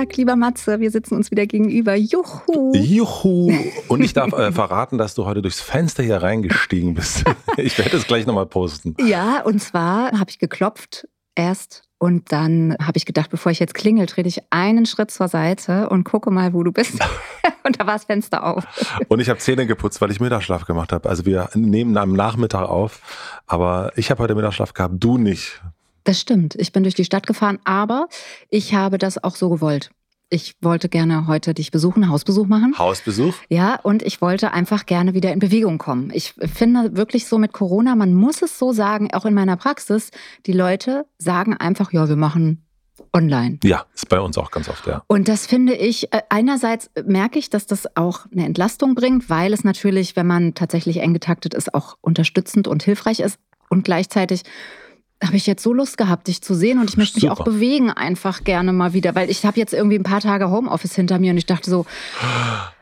Tag, lieber Matze. Wir sitzen uns wieder gegenüber. Juhu. Juhu. Und ich darf äh, verraten, dass du heute durchs Fenster hier reingestiegen bist. ich werde es gleich nochmal posten. Ja, und zwar habe ich geklopft erst und dann habe ich gedacht, bevor ich jetzt klingel, trete ich einen Schritt zur Seite und gucke mal, wo du bist. und da war das Fenster auf. Und ich habe Zähne geputzt, weil ich Mittagsschlaf gemacht habe. Also wir nehmen am Nachmittag auf, aber ich habe heute Mittagsschlaf gehabt, du nicht. Das stimmt. Ich bin durch die Stadt gefahren, aber ich habe das auch so gewollt. Ich wollte gerne heute dich besuchen, Hausbesuch machen. Hausbesuch? Ja, und ich wollte einfach gerne wieder in Bewegung kommen. Ich finde wirklich so mit Corona, man muss es so sagen, auch in meiner Praxis, die Leute sagen einfach, ja, wir machen online. Ja, ist bei uns auch ganz oft, ja. Und das finde ich, äh, einerseits merke ich, dass das auch eine Entlastung bringt, weil es natürlich, wenn man tatsächlich eng getaktet ist, auch unterstützend und hilfreich ist. Und gleichzeitig habe ich jetzt so Lust gehabt, dich zu sehen und ich möchte Super. mich auch bewegen einfach gerne mal wieder, weil ich habe jetzt irgendwie ein paar Tage Homeoffice hinter mir und ich dachte so,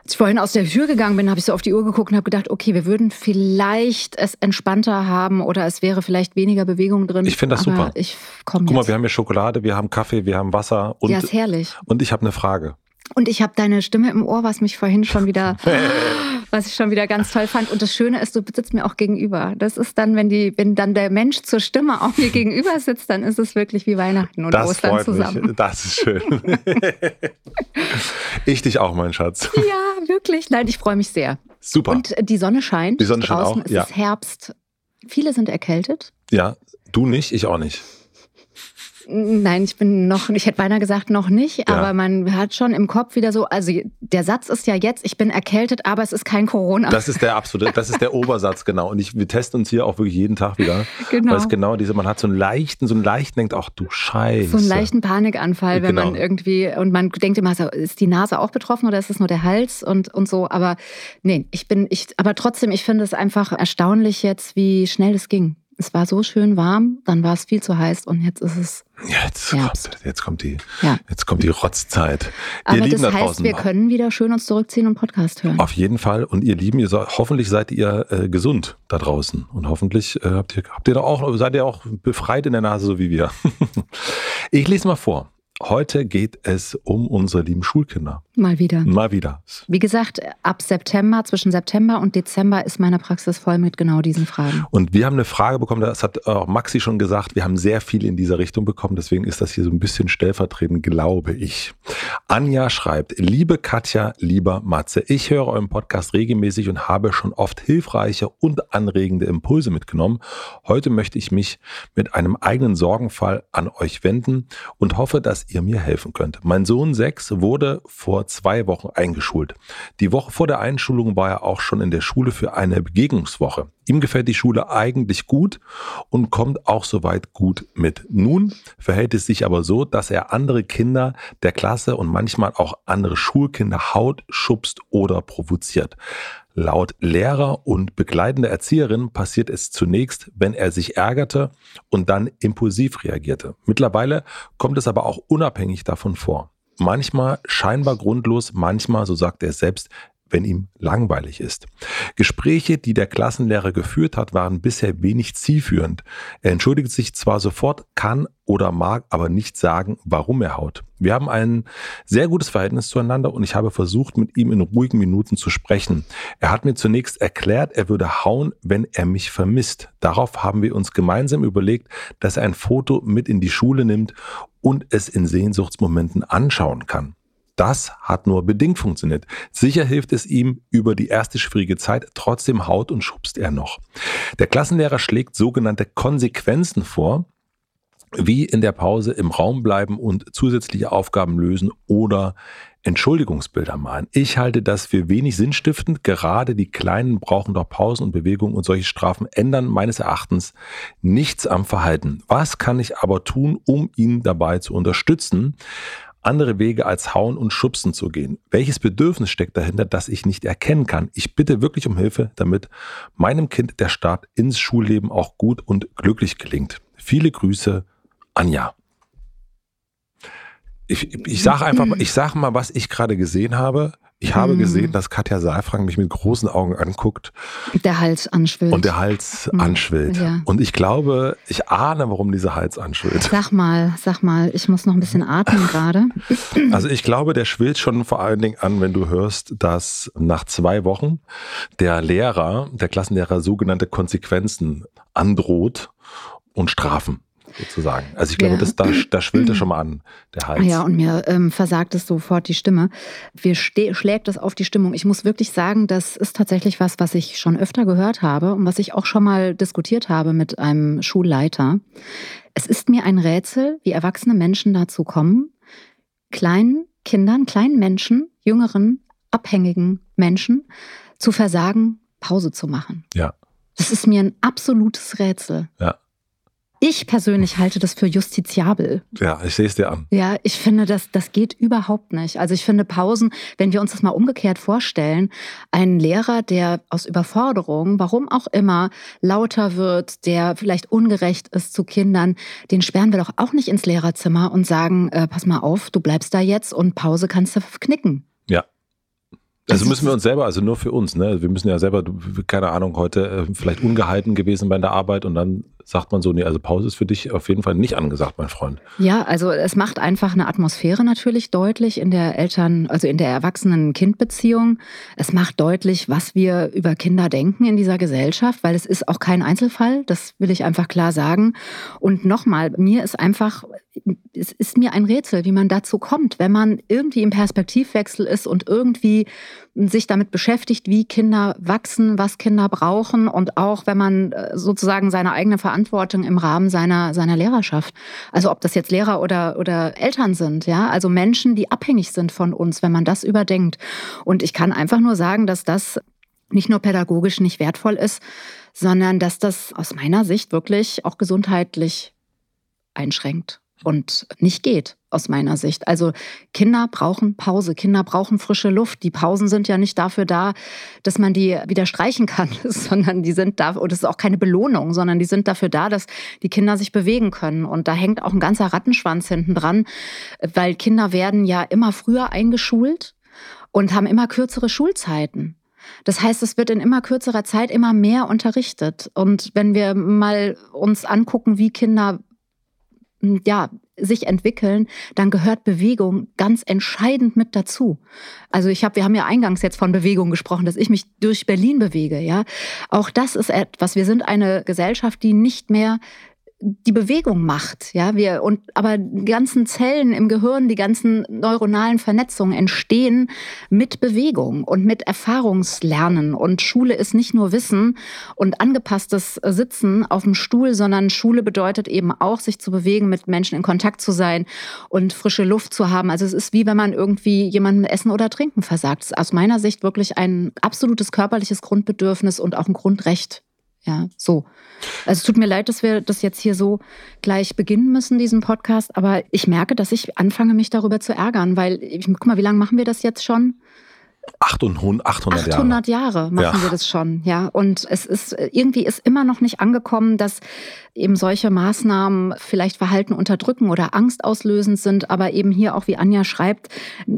als ich vorhin aus der Tür gegangen bin, habe ich so auf die Uhr geguckt und habe gedacht, okay, wir würden vielleicht es entspannter haben oder es wäre vielleicht weniger Bewegung drin. Ich finde das super. Ich komme Guck mal, wir haben hier Schokolade, wir haben Kaffee, wir haben Wasser und ja, ist herrlich. Und ich habe eine Frage. Und ich habe deine Stimme im Ohr, was mich vorhin schon wieder, was ich schon wieder ganz toll fand. Und das Schöne ist, du sitzt mir auch gegenüber. Das ist dann, wenn die, wenn dann der Mensch zur Stimme auch mir gegenüber sitzt, dann ist es wirklich wie Weihnachten und das Ostern zusammen. Mich. Das ist schön. ich dich auch, mein Schatz. Ja, wirklich. Nein, ich freue mich sehr. Super. Und die Sonne scheint. Die Sonne scheint Draußen auch. ist ja. es Herbst. Viele sind erkältet. Ja, du nicht, ich auch nicht. Nein, ich bin noch, ich hätte beinahe gesagt noch nicht, ja. aber man hat schon im Kopf wieder so, also der Satz ist ja jetzt, ich bin erkältet, aber es ist kein Corona. Das ist der absolute, das ist der Obersatz, genau. Und ich, wir testen uns hier auch wirklich jeden Tag wieder. Genau. Weil es genau diese, man hat so einen leichten, so einen leichten, denkt, ach du Scheiße. So einen leichten Panikanfall, wenn genau. man irgendwie, und man denkt immer, ist die Nase auch betroffen oder ist es nur der Hals und, und so. Aber nee, ich bin, ich, aber trotzdem, ich finde es einfach erstaunlich jetzt, wie schnell es ging. Es war so schön warm, dann war es viel zu heiß und jetzt ist es. Jetzt, kommt, jetzt kommt die, ja. jetzt kommt die Rotzzeit. Aber ihr das da heißt, draußen, wir können wieder schön uns zurückziehen und Podcast hören. Auf jeden Fall. Und ihr Lieben, ihr seid, hoffentlich seid ihr äh, gesund da draußen. Und hoffentlich äh, habt ihr, habt ihr da auch, seid ihr auch befreit in der Nase, so wie wir. ich lese mal vor. Heute geht es um unsere lieben Schulkinder. Mal wieder. Mal wieder. Wie gesagt, ab September, zwischen September und Dezember ist meine Praxis voll mit genau diesen Fragen. Und wir haben eine Frage bekommen, das hat auch Maxi schon gesagt, wir haben sehr viel in dieser Richtung bekommen, deswegen ist das hier so ein bisschen stellvertretend, glaube ich. Anja schreibt, liebe Katja, lieber Matze, ich höre euren Podcast regelmäßig und habe schon oft hilfreiche und anregende Impulse mitgenommen. Heute möchte ich mich mit einem eigenen Sorgenfall an euch wenden und hoffe, dass ihr mir helfen könnt. Mein Sohn 6 wurde vor zwei Wochen eingeschult. Die Woche vor der Einschulung war er auch schon in der Schule für eine Begegnungswoche. Ihm gefällt die Schule eigentlich gut und kommt auch soweit gut mit. Nun verhält es sich aber so, dass er andere Kinder der Klasse und manchmal auch andere Schulkinder haut, schubst oder provoziert. Laut Lehrer und begleitender Erzieherin passiert es zunächst, wenn er sich ärgerte und dann impulsiv reagierte. Mittlerweile kommt es aber auch unabhängig davon vor. Manchmal scheinbar grundlos, manchmal, so sagt er selbst, wenn ihm langweilig ist. Gespräche, die der Klassenlehrer geführt hat, waren bisher wenig zielführend. Er entschuldigt sich zwar sofort, kann oder mag aber nicht sagen, warum er haut. Wir haben ein sehr gutes Verhältnis zueinander und ich habe versucht, mit ihm in ruhigen Minuten zu sprechen. Er hat mir zunächst erklärt, er würde hauen, wenn er mich vermisst. Darauf haben wir uns gemeinsam überlegt, dass er ein Foto mit in die Schule nimmt und es in Sehnsuchtsmomenten anschauen kann. Das hat nur bedingt funktioniert. Sicher hilft es ihm über die erste schwierige Zeit, trotzdem haut und schubst er noch. Der Klassenlehrer schlägt sogenannte Konsequenzen vor, wie in der Pause im Raum bleiben und zusätzliche Aufgaben lösen oder Entschuldigungsbilder malen. Ich halte das für wenig sinnstiftend. Gerade die Kleinen brauchen doch Pausen und Bewegungen und solche Strafen ändern meines Erachtens nichts am Verhalten. Was kann ich aber tun, um ihn dabei zu unterstützen? Andere Wege als hauen und schubsen zu gehen. Welches Bedürfnis steckt dahinter, das ich nicht erkennen kann? Ich bitte wirklich um Hilfe, damit meinem Kind der Start ins Schulleben auch gut und glücklich gelingt. Viele Grüße, Anja. Ich, ich sage einfach, ich sage mal, was ich gerade gesehen habe. Ich habe mhm. gesehen, dass Katja Saalfrank mich mit großen Augen anguckt. Der Hals anschwillt. Und der Hals mhm. anschwillt. Ja. Und ich glaube, ich ahne, warum dieser Hals anschwillt. Sag mal, sag mal, ich muss noch ein bisschen atmen gerade. Also ich glaube, der schwillt schon vor allen Dingen an, wenn du hörst, dass nach zwei Wochen der Lehrer, der Klassenlehrer sogenannte Konsequenzen androht und Strafen sozusagen. Also ich glaube, ja. das, da, da schwillt er schon mal an, der Hals. Ja, und mir ähm, versagt es sofort die Stimme. Wir schlägt es auf die Stimmung. Ich muss wirklich sagen, das ist tatsächlich was, was ich schon öfter gehört habe und was ich auch schon mal diskutiert habe mit einem Schulleiter. Es ist mir ein Rätsel, wie erwachsene Menschen dazu kommen, kleinen Kindern, kleinen Menschen, jüngeren, abhängigen Menschen zu versagen, Pause zu machen. Ja. Das ist mir ein absolutes Rätsel. Ja. Ich persönlich halte das für justiziabel. Ja, ich sehe es dir an. Ja, ich finde, das, das geht überhaupt nicht. Also ich finde Pausen, wenn wir uns das mal umgekehrt vorstellen, ein Lehrer, der aus Überforderung, warum auch immer, lauter wird, der vielleicht ungerecht ist zu Kindern, den sperren wir doch auch nicht ins Lehrerzimmer und sagen, äh, pass mal auf, du bleibst da jetzt und Pause kannst du knicken. Ja, also müssen wir uns selber, also nur für uns, ne? Wir müssen ja selber, keine Ahnung, heute äh, vielleicht ungehalten gewesen bei der Arbeit und dann sagt man so, nee, also Pause ist für dich auf jeden Fall nicht angesagt, mein Freund. Ja, also es macht einfach eine Atmosphäre natürlich deutlich in der Eltern, also in der Erwachsenen-Kind-Beziehung. Es macht deutlich, was wir über Kinder denken in dieser Gesellschaft, weil es ist auch kein Einzelfall, das will ich einfach klar sagen. Und nochmal, mir ist einfach, es ist mir ein Rätsel, wie man dazu kommt, wenn man irgendwie im Perspektivwechsel ist und irgendwie sich damit beschäftigt, wie Kinder wachsen, was Kinder brauchen und auch wenn man äh, sozusagen seine eigene Verantwortung im Rahmen seiner, seiner Lehrerschaft, also ob das jetzt Lehrer oder, oder Eltern sind, ja, also Menschen, die abhängig sind von uns, wenn man das überdenkt. Und ich kann einfach nur sagen, dass das nicht nur pädagogisch nicht wertvoll ist, sondern dass das aus meiner Sicht wirklich auch gesundheitlich einschränkt und nicht geht aus meiner Sicht. Also Kinder brauchen Pause, Kinder brauchen frische Luft. Die Pausen sind ja nicht dafür da, dass man die wieder streichen kann, sondern die sind da, und es ist auch keine Belohnung, sondern die sind dafür da, dass die Kinder sich bewegen können. Und da hängt auch ein ganzer Rattenschwanz hinten dran, weil Kinder werden ja immer früher eingeschult und haben immer kürzere Schulzeiten. Das heißt, es wird in immer kürzerer Zeit immer mehr unterrichtet. Und wenn wir mal uns angucken, wie Kinder ja, sich entwickeln, dann gehört Bewegung ganz entscheidend mit dazu. Also ich habe, wir haben ja eingangs jetzt von Bewegung gesprochen, dass ich mich durch Berlin bewege, ja. Auch das ist etwas. Wir sind eine Gesellschaft, die nicht mehr die Bewegung macht, ja, wir und aber die ganzen Zellen im Gehirn, die ganzen neuronalen Vernetzungen entstehen mit Bewegung und mit Erfahrungslernen und Schule ist nicht nur Wissen und angepasstes Sitzen auf dem Stuhl, sondern Schule bedeutet eben auch sich zu bewegen, mit Menschen in Kontakt zu sein und frische Luft zu haben. Also es ist wie wenn man irgendwie jemandem Essen oder Trinken versagt. Es ist aus meiner Sicht wirklich ein absolutes körperliches Grundbedürfnis und auch ein Grundrecht ja, so. Also es tut mir leid, dass wir das jetzt hier so gleich beginnen müssen, diesen Podcast, aber ich merke, dass ich anfange, mich darüber zu ärgern, weil, ich, guck mal, wie lange machen wir das jetzt schon? 800, 800 Jahre. 800 Jahre machen ja. wir das schon, ja. Und es ist irgendwie ist immer noch nicht angekommen, dass eben solche Maßnahmen vielleicht Verhalten unterdrücken oder Angst auslösend sind, aber eben hier auch, wie Anja schreibt,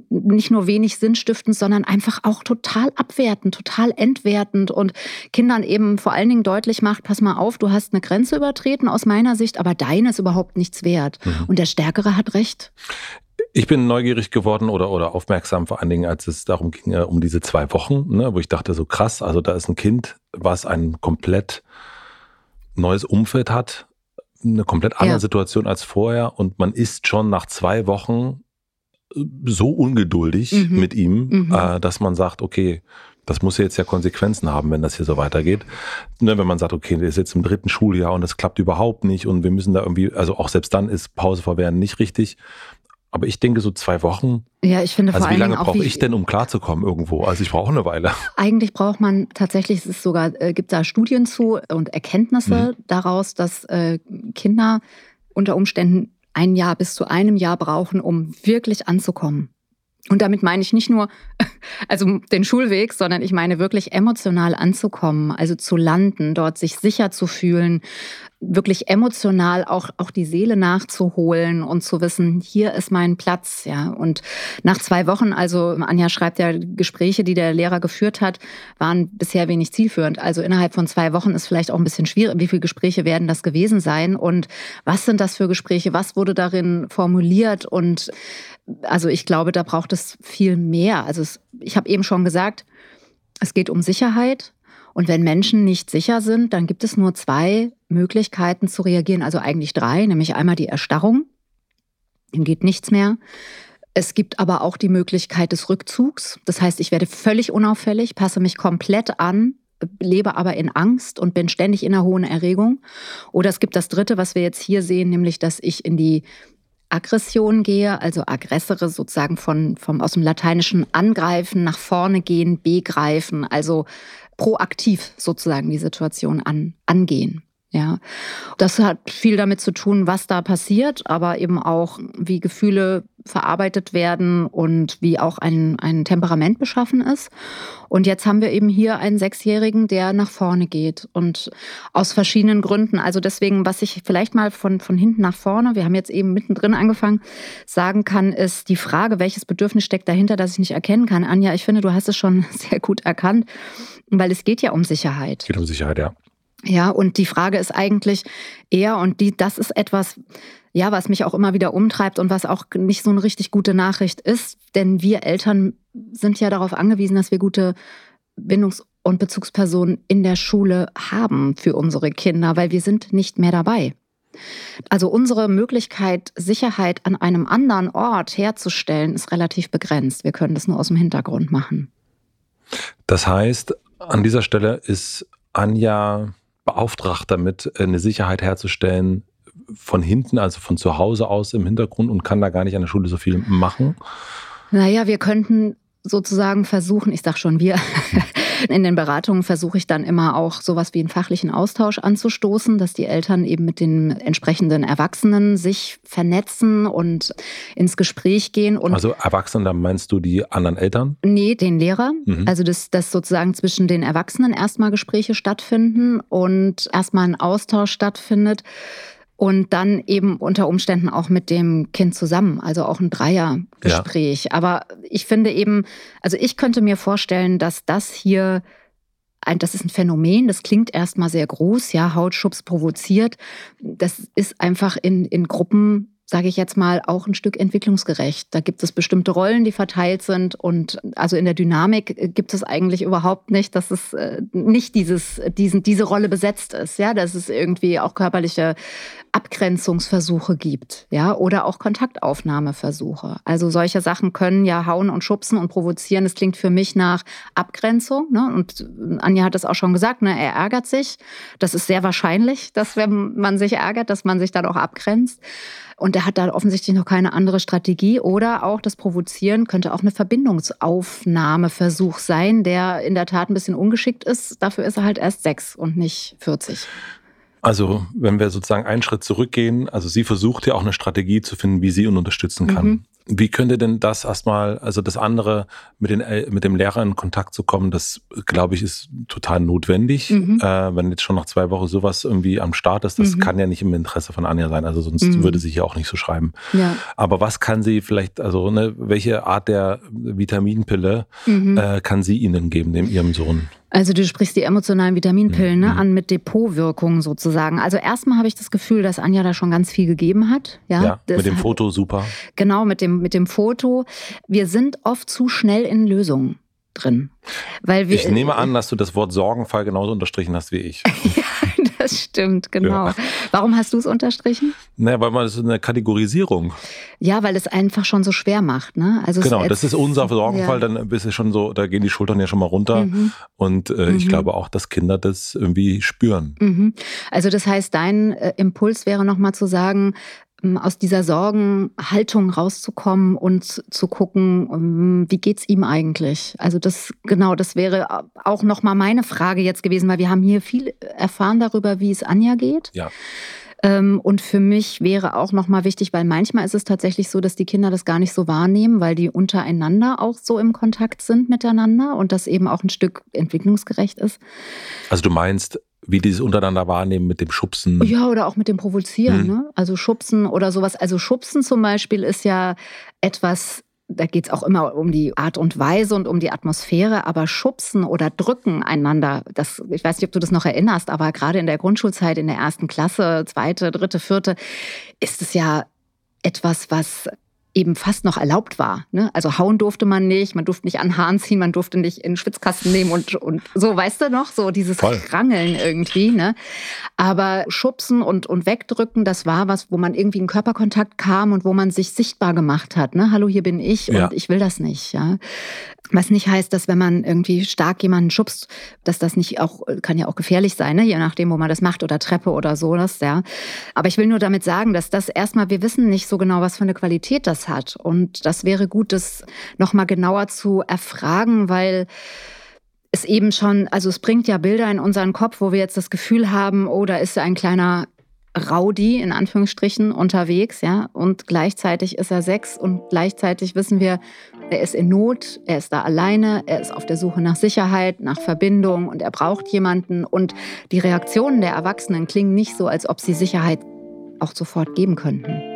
nicht nur wenig sinnstiftend, sondern einfach auch total abwertend, total entwertend und Kindern eben vor allen Dingen deutlich macht, pass mal auf, du hast eine Grenze übertreten aus meiner Sicht, aber deine ist überhaupt nichts wert. Mhm. Und der Stärkere hat recht. Ich bin neugierig geworden oder, oder aufmerksam vor allen Dingen, als es darum ging, um diese zwei Wochen, ne, wo ich dachte, so krass, also da ist ein Kind, was ein komplett neues Umfeld hat, eine komplett andere ja. Situation als vorher und man ist schon nach zwei Wochen äh, so ungeduldig mhm. mit ihm, mhm. äh, dass man sagt, okay, Das muss ja jetzt ja Konsequenzen haben, wenn das hier so weitergeht. Ne, wenn man sagt, okay, der ist jetzt im dritten Schuljahr und das klappt überhaupt nicht und wir müssen da irgendwie, also auch selbst dann ist Pause verwehren nicht richtig. Aber ich denke, so zwei Wochen. Ja, ich finde also vor wie lange brauche ich denn, um klarzukommen irgendwo? Also ich brauche eine Weile. Eigentlich braucht man tatsächlich, es ist sogar, äh, gibt da Studien zu und Erkenntnisse daraus, dass äh, Kinder unter Umständen ein Jahr bis zu einem Jahr brauchen, um wirklich anzukommen. Und damit meine ich nicht nur also den Schulweg, sondern ich meine wirklich emotional anzukommen, also zu landen, dort sich sicher zu fühlen, wirklich emotional auch, auch die Seele nachzuholen und zu wissen, hier ist mein Platz, ja. Und nach zwei Wochen, also Anja schreibt ja, Gespräche, die der Lehrer geführt hat, waren bisher wenig zielführend. Also innerhalb von zwei Wochen ist vielleicht auch ein bisschen schwierig. Wie viele Gespräche werden das gewesen sein? Und was sind das für Gespräche? Was wurde darin formuliert? Und also ich glaube, da braucht es viel mehr. Also es, ich habe eben schon gesagt, es geht um Sicherheit. Und wenn Menschen nicht sicher sind, dann gibt es nur zwei Möglichkeiten zu reagieren, also eigentlich drei, nämlich einmal die Erstarrung, dann geht nichts mehr. Es gibt aber auch die Möglichkeit des Rückzugs. Das heißt, ich werde völlig unauffällig, passe mich komplett an, lebe aber in Angst und bin ständig in einer hohen Erregung. Oder es gibt das Dritte, was wir jetzt hier sehen, nämlich, dass ich in die Aggression gehe, also aggressere sozusagen von, vom, aus dem Lateinischen angreifen, nach vorne gehen, begreifen, also proaktiv sozusagen die Situation an, angehen. Ja, das hat viel damit zu tun, was da passiert, aber eben auch, wie Gefühle verarbeitet werden und wie auch ein, ein Temperament beschaffen ist. Und jetzt haben wir eben hier einen Sechsjährigen, der nach vorne geht und aus verschiedenen Gründen. Also deswegen, was ich vielleicht mal von, von hinten nach vorne, wir haben jetzt eben mittendrin angefangen, sagen kann, ist die Frage, welches Bedürfnis steckt dahinter, das ich nicht erkennen kann. Anja, ich finde, du hast es schon sehr gut erkannt, weil es geht ja um Sicherheit. Geht um Sicherheit, ja. Ja, und die Frage ist eigentlich eher, und die, das ist etwas, ja, was mich auch immer wieder umtreibt und was auch nicht so eine richtig gute Nachricht ist, denn wir Eltern sind ja darauf angewiesen, dass wir gute Bindungs- und Bezugspersonen in der Schule haben für unsere Kinder, weil wir sind nicht mehr dabei. Also unsere Möglichkeit, Sicherheit an einem anderen Ort herzustellen, ist relativ begrenzt. Wir können das nur aus dem Hintergrund machen. Das heißt, an dieser Stelle ist Anja beauftragt damit, eine Sicherheit herzustellen von hinten, also von zu Hause aus im Hintergrund und kann da gar nicht an der Schule so viel machen. Naja, wir könnten sozusagen versuchen, ich sag schon wir, in den Beratungen versuche ich dann immer auch sowas wie einen fachlichen Austausch anzustoßen, dass die Eltern eben mit den entsprechenden Erwachsenen sich vernetzen und ins Gespräch gehen. Und Also Erwachsene, da meinst du die anderen Eltern? Nee, den Lehrer. Mhm. Also, dass, dass sozusagen zwischen den Erwachsenen erstmal Gespräche stattfinden und erstmal ein Austausch stattfindet und dann eben unter Umständen auch mit dem Kind zusammen, also auch ein Dreiergespräch. Aber ich finde eben, also ich könnte mir vorstellen, dass das hier ein, das ist ein Phänomen, das klingt erstmal sehr groß, ja, Hautschubs provoziert. Das ist einfach in, in Gruppen, sage ich jetzt mal, auch ein Stück entwicklungsgerecht. Da gibt es bestimmte Rollen, die verteilt sind und also in der Dynamik äh, gibt es eigentlich überhaupt nicht, dass es äh, nicht dieses, diesen, diese Rolle besetzt ist, ja, dass es irgendwie auch körperliche Abgrenzungsversuche gibt, ja, oder auch Kontaktaufnahmeversuche. Also solche Sachen können ja hauen und schubsen und provozieren. Das klingt für mich nach Abgrenzung. Ne? Und Anja hat es auch schon gesagt, ne? er ärgert sich. Das ist sehr wahrscheinlich, dass wenn man sich ärgert, dass man sich dann auch abgrenzt. Und er hat da offensichtlich noch keine andere Strategie. Oder auch das Provozieren könnte auch eine Verbindungsaufnahmeversuch sein, der in der Tat ein bisschen ungeschickt ist. Dafür ist er halt erst sechs und nicht 40. Also, wenn wir sozusagen einen Schritt zurückgehen, also sie versucht ja auch eine Strategie zu finden, wie sie ihn unterstützen kann. Mhm. Wie könnte denn das erstmal, also das andere, mit, den, mit dem Lehrer in Kontakt zu kommen, das glaube ich ist total notwendig. Mhm. Äh, wenn jetzt schon nach zwei Wochen sowas irgendwie am Start ist, das Mhm. kann ja nicht im Interesse von Anja sein, also sonst Mhm. würde sie hier auch nicht so schreiben. Ja. Aber was kann sie vielleicht, also ne, welche Art der Vitaminpille Mhm. äh, kann sie ihnen geben, dem ihrem Sohn? Also du sprichst die emotionalen Vitaminpillen ne, Mhm. an mit Depotwirkung sozusagen. Also erstmal habe ich das Gefühl, dass Anja da schon ganz viel gegeben hat. Ja, Ja, mit dem hat- Foto super. Genau, mit dem, mit dem Foto. Wir sind oft zu schnell in Lösungen drin. Weil wir, Ich nehme an, dass du das Wort Sorgenfall genauso unterstrichen hast wie ich. ja, das stimmt, genau. Ja. Warum hast du es unterstrichen? Naja, weil man das ist eine Kategorisierung. Ja, weil es einfach schon so schwer macht. Ne? Also genau, das ist unser Sorgenfall, ja. dann bist du schon so, da gehen die Schultern ja schon mal runter. Mhm. Und äh, mhm. ich glaube auch, dass Kinder das irgendwie spüren. Mhm. Also das heißt, dein äh, Impuls wäre nochmal zu sagen, aus dieser Sorgenhaltung rauszukommen und zu gucken, ähm, wie geht's ihm eigentlich? Also das genau, das wäre auch noch mal meine Frage jetzt gewesen, weil wir haben hier viel erfahren darüber, wie es Anja geht. Ja. Ähm, und für mich wäre auch noch mal wichtig, weil manchmal ist es tatsächlich so, dass die Kinder das gar nicht so wahrnehmen, weil die untereinander auch so im Kontakt sind miteinander und das eben auch ein Stück entwicklungsgerecht ist. Also du meinst, wie die es untereinander wahrnehmen mit dem Schubsen. Ja, oder auch mit dem Provozieren. Mhm. Ne? Also Schubsen oder sowas. Also Schubsen zum Beispiel ist ja etwas, da geht es auch immer um die Art und Weise und um die Atmosphäre, aber Schubsen oder Drücken einander, das, ich weiß nicht, ob du das noch erinnerst, aber gerade in der Grundschulzeit, in der ersten Klasse, zweite, dritte, vierte, ist es ja etwas, was eben fast noch erlaubt war. Ne? Also hauen durfte man nicht, man durfte nicht an Haaren ziehen, man durfte nicht in den Schwitzkasten nehmen und, und so, weißt du noch, so dieses Voll. Rangeln irgendwie. Ne? Aber schubsen und, und wegdrücken, das war was, wo man irgendwie in Körperkontakt kam und wo man sich sichtbar gemacht hat. Ne? Hallo, hier bin ich und ja. ich will das nicht. Ja? Was nicht heißt, dass wenn man irgendwie stark jemanden schubst, dass das nicht auch, kann ja auch gefährlich sein, ne? je nachdem, wo man das macht oder Treppe oder so. Das, ja. Aber ich will nur damit sagen, dass das erstmal, wir wissen nicht so genau, was für eine Qualität das hat. Und das wäre gut, das nochmal genauer zu erfragen, weil es eben schon, also es bringt ja Bilder in unseren Kopf, wo wir jetzt das Gefühl haben, oh, da ist ein kleiner Rowdy in Anführungsstrichen unterwegs, ja, und gleichzeitig ist er sechs und gleichzeitig wissen wir, er ist in Not, er ist da alleine, er ist auf der Suche nach Sicherheit, nach Verbindung und er braucht jemanden und die Reaktionen der Erwachsenen klingen nicht so, als ob sie Sicherheit auch sofort geben könnten.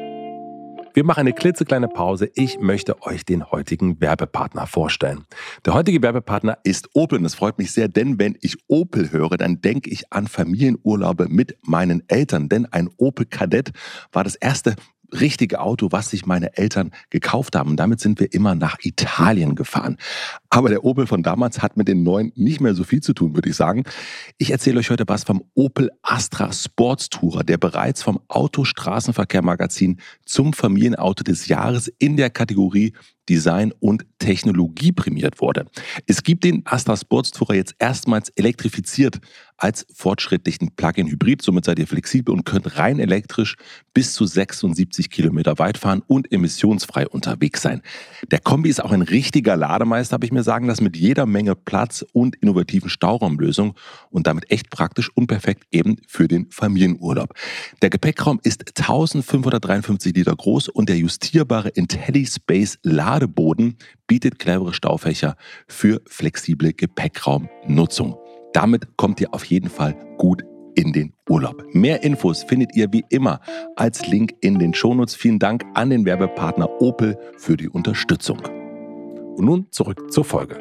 Wir machen eine klitzekleine Pause. Ich möchte euch den heutigen Werbepartner vorstellen. Der heutige Werbepartner ist Opel und es freut mich sehr, denn wenn ich Opel höre, dann denke ich an Familienurlaube mit meinen Eltern, denn ein Opel Kadett war das erste richtige Auto, was sich meine Eltern gekauft haben. Und damit sind wir immer nach Italien gefahren. Aber der Opel von damals hat mit den neuen nicht mehr so viel zu tun, würde ich sagen. Ich erzähle euch heute was vom Opel Astra Sports Tourer, der bereits vom Autostraßenverkehr Magazin zum Familienauto des Jahres in der Kategorie Design und Technologie prämiert wurde. Es gibt den Astra Sports Tourer jetzt erstmals elektrifiziert als fortschrittlichen Plug-in-Hybrid. Somit seid ihr flexibel und könnt rein elektrisch bis zu 76 Kilometer weit fahren und emissionsfrei unterwegs sein. Der Kombi ist auch ein richtiger Lademeister, habe ich mir sagen lassen, mit jeder Menge Platz und innovativen Stauraumlösungen und damit echt praktisch und perfekt eben für den Familienurlaub. Der Gepäckraum ist 1553 Liter groß und der justierbare IntelliSpace Ladeboden bietet clevere Staufächer für flexible Gepäckraumnutzung. Damit kommt ihr auf jeden Fall gut in den Urlaub. Mehr Infos findet ihr wie immer als Link in den Shownotes. Vielen Dank an den Werbepartner Opel für die Unterstützung. Und nun zurück zur Folge.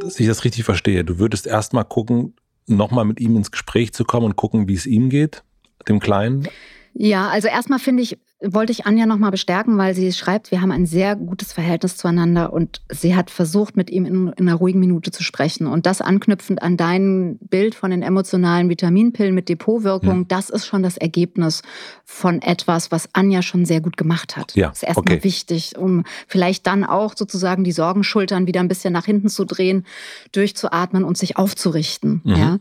Dass ich das richtig verstehe, du würdest erstmal gucken, nochmal mit ihm ins Gespräch zu kommen und gucken, wie es ihm geht, dem Kleinen. Ja, also erstmal finde ich, wollte ich Anja nochmal bestärken, weil sie schreibt, wir haben ein sehr gutes Verhältnis zueinander und sie hat versucht, mit ihm in, in, einer ruhigen Minute zu sprechen. Und das anknüpfend an dein Bild von den emotionalen Vitaminpillen mit Depotwirkung, ja. das ist schon das Ergebnis von etwas, was Anja schon sehr gut gemacht hat. Ja, das ist erstmal okay. wichtig, um vielleicht dann auch sozusagen die Sorgenschultern wieder ein bisschen nach hinten zu drehen, durchzuatmen und sich aufzurichten. Mhm. Ja.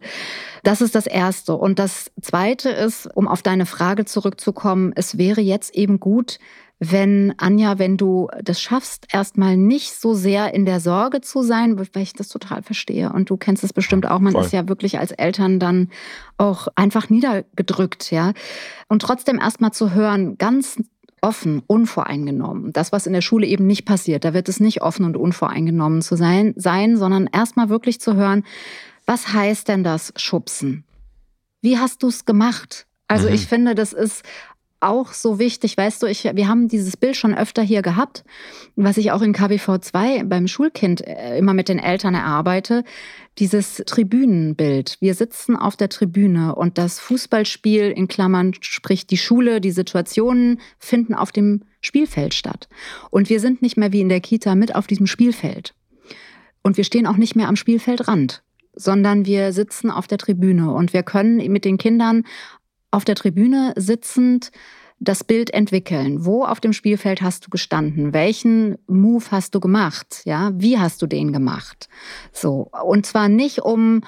Das ist das Erste. Und das Zweite ist, um auf deine Frage zurückzukommen, es wäre jetzt eben gut, wenn, Anja, wenn du das schaffst, erstmal nicht so sehr in der Sorge zu sein, weil ich das total verstehe. Und du kennst es bestimmt auch, man Voll. ist ja wirklich als Eltern dann auch einfach niedergedrückt, ja. Und trotzdem erstmal zu hören, ganz offen, unvoreingenommen. Das, was in der Schule eben nicht passiert, da wird es nicht offen und unvoreingenommen zu sein, sein sondern erstmal wirklich zu hören, was heißt denn das Schubsen? Wie hast du es gemacht? Also mhm. ich finde, das ist auch so wichtig, weißt du, ich, wir haben dieses Bild schon öfter hier gehabt, was ich auch in KWV 2 beim Schulkind äh, immer mit den Eltern erarbeite, dieses Tribünenbild. Wir sitzen auf der Tribüne und das Fußballspiel in Klammern, sprich die Schule, die Situationen finden auf dem Spielfeld statt. Und wir sind nicht mehr wie in der Kita mit auf diesem Spielfeld. Und wir stehen auch nicht mehr am Spielfeldrand sondern wir sitzen auf der Tribüne und wir können mit den Kindern auf der Tribüne sitzend das Bild entwickeln. Wo auf dem Spielfeld hast du gestanden? Welchen Move hast du gemacht? Ja, wie hast du den gemacht? So. Und zwar nicht um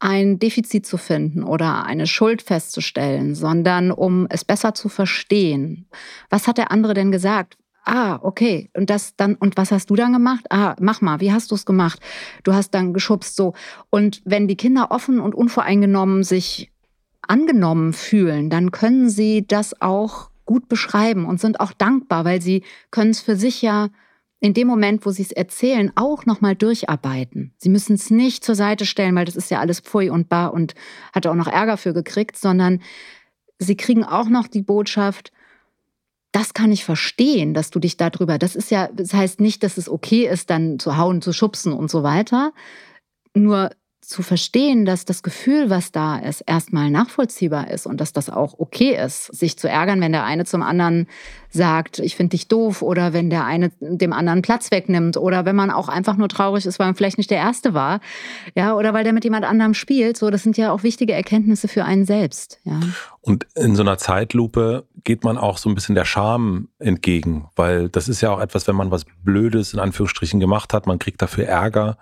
ein Defizit zu finden oder eine Schuld festzustellen, sondern um es besser zu verstehen. Was hat der andere denn gesagt? Ah, okay. Und das dann, und was hast du dann gemacht? Ah, mach mal, wie hast du es gemacht? Du hast dann geschubst so. Und wenn die Kinder offen und unvoreingenommen sich angenommen fühlen, dann können sie das auch gut beschreiben und sind auch dankbar, weil sie können es für sich ja in dem Moment, wo sie es erzählen, auch nochmal durcharbeiten. Sie müssen es nicht zur Seite stellen, weil das ist ja alles pfui und bar und hat auch noch Ärger für gekriegt, sondern sie kriegen auch noch die Botschaft, das kann ich verstehen, dass du dich darüber, das ist ja, das heißt nicht, dass es okay ist, dann zu hauen, zu schubsen und so weiter. Nur zu verstehen, dass das Gefühl, was da ist, erstmal nachvollziehbar ist und dass das auch okay ist, sich zu ärgern, wenn der eine zum anderen sagt, ich finde dich doof oder wenn der eine dem anderen Platz wegnimmt oder wenn man auch einfach nur traurig ist, weil man vielleicht nicht der Erste war, ja, oder weil der mit jemand anderem spielt. So, das sind ja auch wichtige Erkenntnisse für einen selbst, ja. Und in so einer Zeitlupe geht man auch so ein bisschen der Scham entgegen, weil das ist ja auch etwas, wenn man was Blödes in Anführungsstrichen gemacht hat, man kriegt dafür Ärger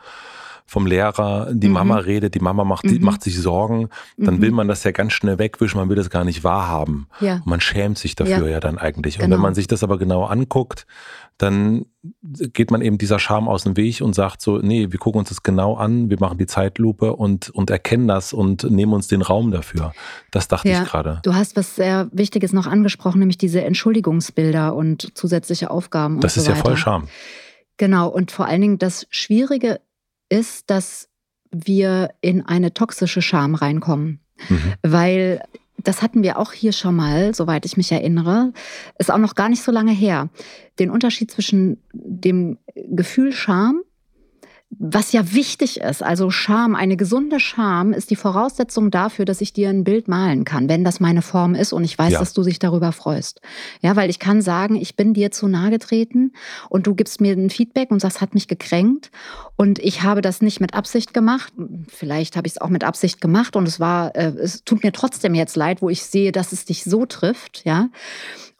vom Lehrer, die mhm. Mama redet, die Mama macht, mhm. macht sich Sorgen, dann mhm. will man das ja ganz schnell wegwischen, man will das gar nicht wahrhaben. Ja. Man schämt sich dafür ja, ja dann eigentlich. Genau. Und wenn genau. man sich das aber genau anguckt, dann geht man eben dieser Scham aus dem Weg und sagt so, nee, wir gucken uns das genau an, wir machen die Zeitlupe und, und erkennen das und nehmen uns den Raum dafür. Das dachte ja, ich gerade. Du hast was sehr Wichtiges noch angesprochen, nämlich diese Entschuldigungsbilder und zusätzliche Aufgaben. Das ist so ja voll Scham. Genau, und vor allen Dingen das Schwierige ist, dass wir in eine toxische Scham reinkommen. Mhm. Weil das hatten wir auch hier schon mal, soweit ich mich erinnere, ist auch noch gar nicht so lange her. Den Unterschied zwischen dem Gefühl Scham was ja wichtig ist, also Scham, eine gesunde Scham ist die Voraussetzung dafür, dass ich dir ein Bild malen kann, wenn das meine Form ist und ich weiß, ja. dass du dich darüber freust. Ja, weil ich kann sagen, ich bin dir zu nahe getreten und du gibst mir ein Feedback und sagst, hat mich gekränkt und ich habe das nicht mit Absicht gemacht. Vielleicht habe ich es auch mit Absicht gemacht und es war, äh, es tut mir trotzdem jetzt leid, wo ich sehe, dass es dich so trifft, ja.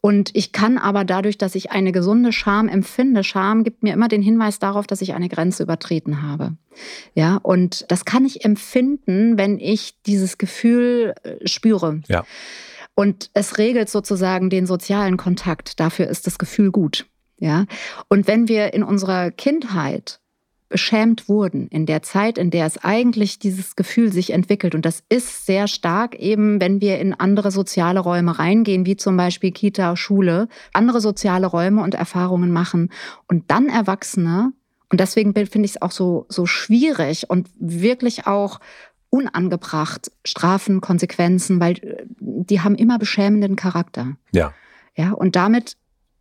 Und ich kann aber dadurch, dass ich eine gesunde Scham empfinde, Scham gibt mir immer den Hinweis darauf, dass ich eine Grenze übertreten habe. Ja, und das kann ich empfinden, wenn ich dieses Gefühl äh, spüre. Ja. Und es regelt sozusagen den sozialen Kontakt. Dafür ist das Gefühl gut. Ja. Und wenn wir in unserer Kindheit beschämt wurden in der Zeit, in der es eigentlich dieses Gefühl sich entwickelt. Und das ist sehr stark eben, wenn wir in andere soziale Räume reingehen, wie zum Beispiel Kita, Schule, andere soziale Räume und Erfahrungen machen und dann Erwachsene. Und deswegen finde ich es auch so, so schwierig und wirklich auch unangebracht, Strafen, Konsequenzen, weil äh, die haben immer beschämenden Charakter. Ja. Ja, und damit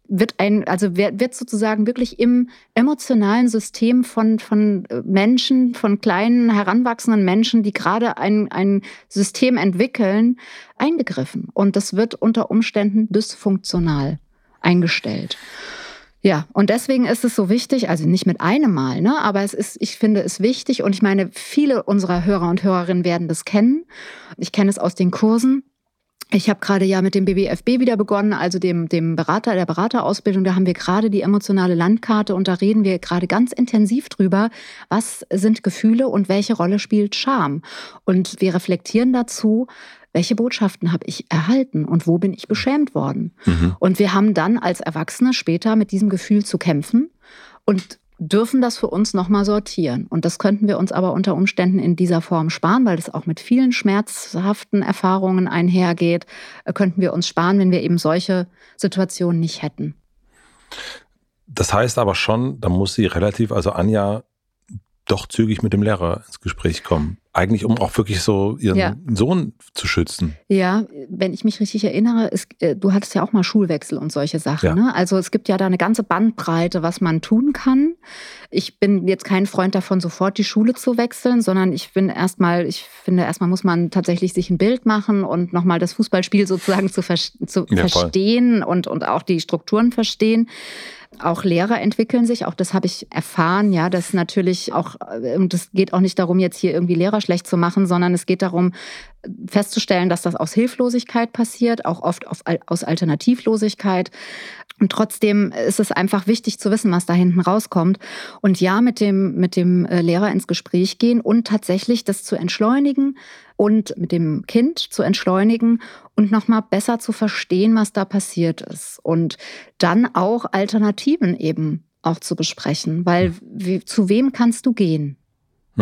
wird ein, also wird sozusagen wirklich im emotionalen System von, von äh, Menschen, von kleinen, heranwachsenden Menschen, die gerade ein, ein System entwickeln, eingegriffen. Und das wird unter Umständen dysfunktional eingestellt. Ja, und deswegen ist es so wichtig, also nicht mit einem Mal, ne, aber es ist, ich finde es wichtig und ich meine, viele unserer Hörer und Hörerinnen werden das kennen. Ich kenne es aus den Kursen ich habe gerade ja mit dem BBFB wieder begonnen, also dem, dem Berater, der Beraterausbildung. Da haben wir gerade die emotionale Landkarte und da reden wir gerade ganz intensiv drüber, was sind Gefühle und welche Rolle spielt Scham. Und wir reflektieren dazu, welche Botschaften habe ich erhalten und wo bin ich beschämt worden. Mhm. Und wir haben dann als Erwachsene später mit diesem Gefühl zu kämpfen und dürfen das für uns nochmal sortieren. Und das könnten wir uns aber unter Umständen in dieser Form sparen, weil das auch mit vielen schmerzhaften Erfahrungen einhergeht, äh, könnten wir uns sparen, wenn wir eben solche Situationen nicht hätten. Das heißt aber schon, da muss sie relativ, also Anja, doch zügig mit dem Lehrer ins Gespräch kommen. Eigentlich, um auch wirklich so ihren ja. Sohn zu schützen. Ja, wenn ich mich richtig erinnere, ist, äh, du hattest ja auch mal Schulwechsel und solche Sachen. Ja. Ne? Also es gibt ja da eine ganze Bandbreite, was man tun kann. Ich bin jetzt kein Freund davon, sofort die Schule zu wechseln, sondern ich bin erstmal, ich finde, erstmal muss man tatsächlich sich ein Bild machen und nochmal das Fußballspiel sozusagen zu, ver zu ja, verstehen und, und auch die Strukturen verstehen. Auch Lehrer entwickeln sich, auch das habe ich erfahren, ja, dass natürlich auch, und das geht auch nicht darum, jetzt hier irgendwie Lehrer schlecht zu machen, sondern es geht darum, festzustellen, dass das aus Hilflosigkeit passiert, auch oft aus Alternativlosigkeit. Und trotzdem ist es einfach wichtig zu wissen, was da hinten rauskommt. Und ja, mit dem, mit dem äh, Lehrer ins Gespräch gehen und tatsächlich das zu entschleunigen und mit dem Kind zu entschleunigen und nochmal besser zu verstehen, was da passiert ist. Und dann auch Alternativen eben auch zu besprechen, weil wie, zu wem kannst du gehen?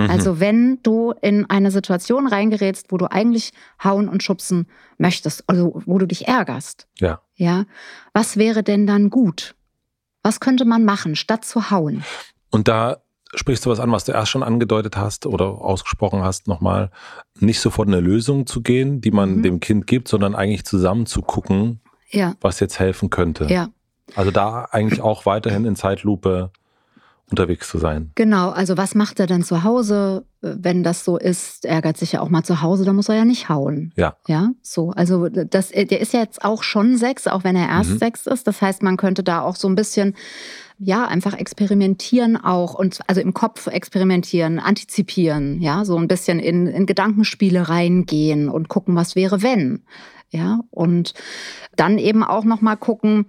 Mhm. Also wenn du in eine Situation reingerätst, wo du eigentlich hauen und schubsen möchtest, also wo du dich ärgerst. Ja. Ja. Was wäre denn dann gut? Was könnte man machen, statt zu hauen? Und da sprichst du was an, was du erst schon angedeutet hast oder ausgesprochen hast, nochmal, nicht sofort eine Lösung zu gehen, die man mhm. dem Kind gibt, sondern eigentlich zusammen zu gucken, ja. was jetzt helfen könnte. Ja. Also da eigentlich auch weiterhin in Zeitlupe unterwegs zu sein. Genau, also was macht er denn zu Hause, wenn das so ist? Ärgert sich ja auch mal zu Hause, da muss er ja nicht hauen. Ja. Ja, so. Also das, der ist ja jetzt auch schon sechs, auch wenn er erst mhm. sechs ist. Das heißt, man könnte da auch so ein bisschen ja, einfach experimentieren auch und also im Kopf experimentieren, antizipieren, ja, so ein bisschen in, in Gedankenspiele reingehen und gucken, was wäre, wenn. Ja, und dann eben auch nochmal gucken,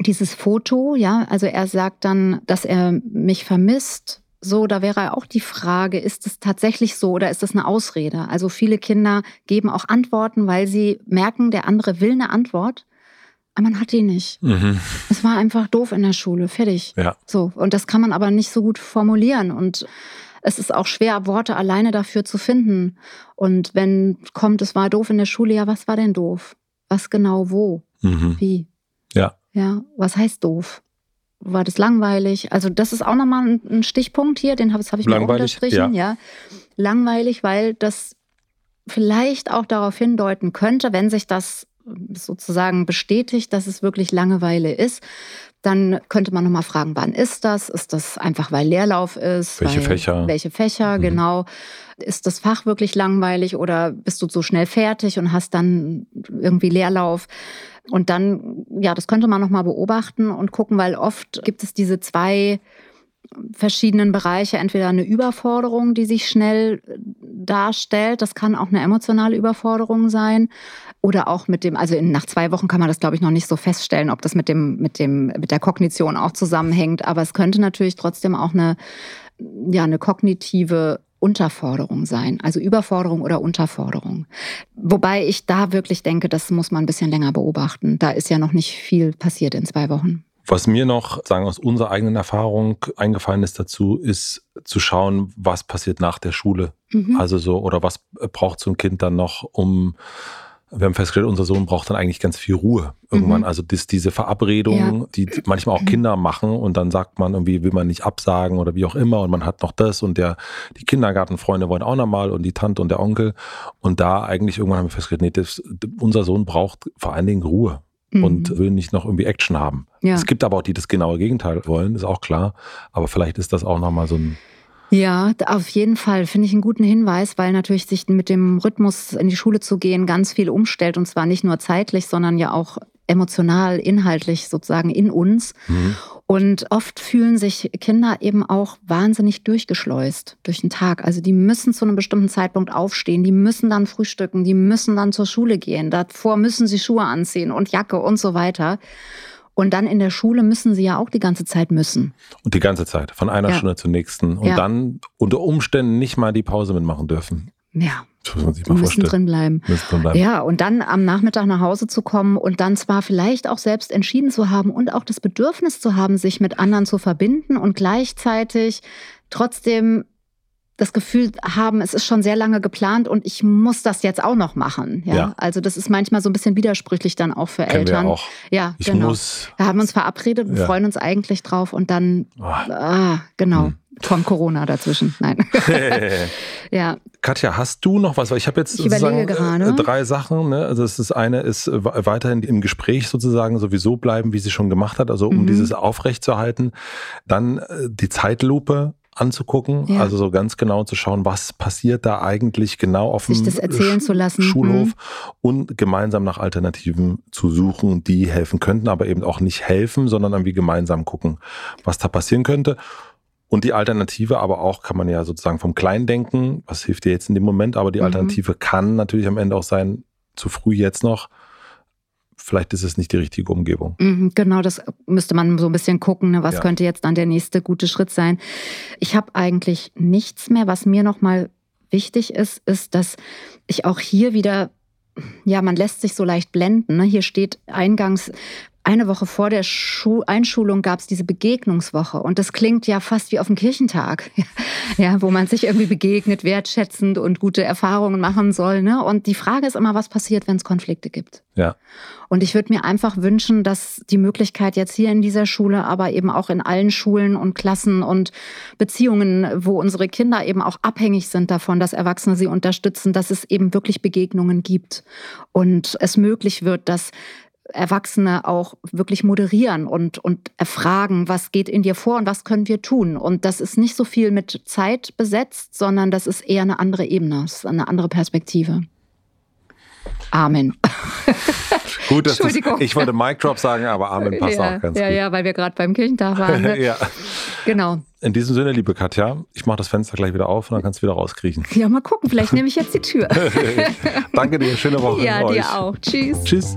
dieses Foto, ja, also er sagt dann, dass er mich vermisst. So, da wäre auch die Frage, ist es tatsächlich so oder ist das eine Ausrede? Also viele Kinder geben auch Antworten, weil sie merken, der andere will eine Antwort, aber man hat die nicht. Mhm. Es war einfach doof in der Schule, fertig. Ja. So, und das kann man aber nicht so gut formulieren und es ist auch schwer, Worte alleine dafür zu finden. Und wenn kommt, es war doof in der Schule, ja, was war denn doof? Was genau wo? Mhm. Wie? Ja. Ja, was heißt doof? War das langweilig? Also das ist auch nochmal ein, Stichpunkt hier, den habe hab ich mal unterstrichen. Ja. ja. Langweilig, weil das vielleicht auch darauf hindeuten könnte, wenn sich das sozusagen bestätigt, dass es wirklich Langeweile ist, dann könnte man nochmal fragen, wann ist das? Ist das einfach, weil Leerlauf ist? Welche Fächer? Welche Fächer, mhm. genau. Ist das Fach wirklich langweilig oder bist du so schnell fertig und hast dann irgendwie Leerlauf? Und dann, ja, das könnte man nochmal beobachten und gucken, weil oft gibt es diese zwei verschiedenen Bereiche, entweder eine Überforderung, die sich schnell darstellt, das kann auch eine emotionale Überforderung sein, oder auch mit dem, also in, nach zwei Wochen kann man das, glaube ich, noch nicht so feststellen, ob das mit dem, mit dem, mit der Kognition auch zusammenhängt. Aber es könnte natürlich trotzdem auch eine, ja, eine kognitive Unterforderung sein, also Überforderung oder Unterforderung. Wobei ich da wirklich denke, das muss man ein bisschen länger beobachten. Da ist ja noch nicht viel passiert in zwei Wochen. Was mir noch, sagen aus unserer eigenen Erfahrung eingefallen ist dazu, ist zu schauen, was passiert nach der Schule. Mhm. Also so, oder was braucht so ein Kind dann noch, um wir haben festgestellt, unser Sohn braucht dann eigentlich ganz viel Ruhe irgendwann. Mhm. Also das, diese Verabredung, ja. die manchmal auch Kinder machen und dann sagt man irgendwie, will man nicht absagen oder wie auch immer und man hat noch das und der, die Kindergartenfreunde wollen auch nochmal und die Tante und der Onkel. Und da eigentlich irgendwann haben wir festgestellt, nee, das, unser Sohn braucht vor allen Dingen Ruhe. Mhm. Und will nicht noch irgendwie Action haben. Ja. Es gibt aber auch die, die das genaue Gegenteil wollen, ist auch klar. Aber vielleicht ist das auch nochmal so ein, ja, auf jeden Fall finde ich einen guten Hinweis, weil natürlich sich mit dem Rhythmus in die Schule zu gehen ganz viel umstellt und zwar nicht nur zeitlich, sondern ja auch emotional, inhaltlich sozusagen in uns. Mhm. Und oft fühlen sich Kinder eben auch wahnsinnig durchgeschleust durch den Tag. Also die müssen zu einem bestimmten Zeitpunkt aufstehen, die müssen dann frühstücken, die müssen dann zur Schule gehen. Davor müssen sie Schuhe anziehen und Jacke und so weiter. Und dann in der Schule müssen sie ja auch die ganze Zeit müssen. Und die ganze Zeit, von einer ja. Stunde zur nächsten. Und ja. dann unter Umständen nicht mal die Pause mitmachen dürfen. Ja. Das muss man sich mal müssen vorstellen. drin bleiben. Müssen drin bleiben. Ja, und dann am Nachmittag nach Hause zu kommen und dann zwar vielleicht auch selbst entschieden zu haben und auch das Bedürfnis zu haben, sich mit anderen zu verbinden und gleichzeitig trotzdem das Gefühl haben, es ist schon sehr lange geplant und ich muss das jetzt auch noch machen. Ja? ja. Also das ist manchmal so ein bisschen widersprüchlich dann auch für Kennen Eltern. Wir auch. Ja, ich genau. Muss wir haben uns verabredet und ja. freuen uns eigentlich drauf und dann, oh. ah, genau. Hm. Von Corona dazwischen. Nein. ja. Katja, hast du noch was? Weil ich habe jetzt ich sozusagen äh, drei Sachen. Ne? Also das, das eine ist äh, weiterhin im Gespräch sozusagen sowieso bleiben, wie sie schon gemacht hat, also um mhm. dieses aufrechtzuerhalten. Dann äh, die Zeitlupe anzugucken, ja. also so ganz genau zu schauen, was passiert da eigentlich genau auf Sich dem Sch Schulhof mhm. und gemeinsam nach Alternativen zu suchen, die helfen könnten, aber eben auch nicht helfen, sondern irgendwie gemeinsam gucken, was da passieren könnte. Und die Alternative aber auch, kann man ja sozusagen vom Kleindenken, was hilft dir jetzt in dem Moment, aber die mhm. Alternative mhm. kann natürlich am Ende auch sein, zu früh jetzt noch, vielleicht ist es nicht die richtige Umgebung. Mhm, genau, das müsste man so ein bisschen gucken, ne? was ja. könnte jetzt dann der nächste gute Schritt sein. Ich habe eigentlich nichts mehr, was mir nochmal wichtig ist, ist, dass ich auch hier wieder ja, man lässt sich so leicht blenden. Ne? Hier steht eingangs, eine Woche vor der Schu Einschulung gab es diese Begegnungswoche. Und das klingt ja fast wie auf dem Kirchentag, ja, wo man sich irgendwie begegnet, wertschätzend und gute Erfahrungen machen soll. Ne? Und die Frage ist immer, was passiert, wenn es Konflikte gibt. Ja. Und ich würde mir einfach wünschen, dass die Möglichkeit jetzt hier in dieser Schule, aber eben auch in allen Schulen und Klassen und Beziehungen, wo unsere Kinder eben auch abhängig sind davon, dass Erwachsene sie unterstützen, dass es eben wirklich Begegnungen gibt und es möglich wird, dass Erwachsene auch wirklich moderieren und, und erfragen, was geht in dir vor und was können wir tun. Und das ist nicht so viel mit Zeit besetzt, sondern das ist eher eine andere Ebene, das ist eine andere Perspektive. Amen. Gut, dass das, ich wollte Mic Drop sagen, aber Amen passt ja, auch ganz ja, gut. Ja, ja, weil wir gerade beim Kirchentag waren. Ne? ja. Genau. In diesem Sinne, liebe Katja, ich mache das Fenster gleich wieder auf und dann kannst du wieder rauskriechen. Ja, mal gucken, vielleicht nehme ich jetzt die Tür. Danke dir, schöne Woche. Ja, dir auch. Tschüss. Tschüss.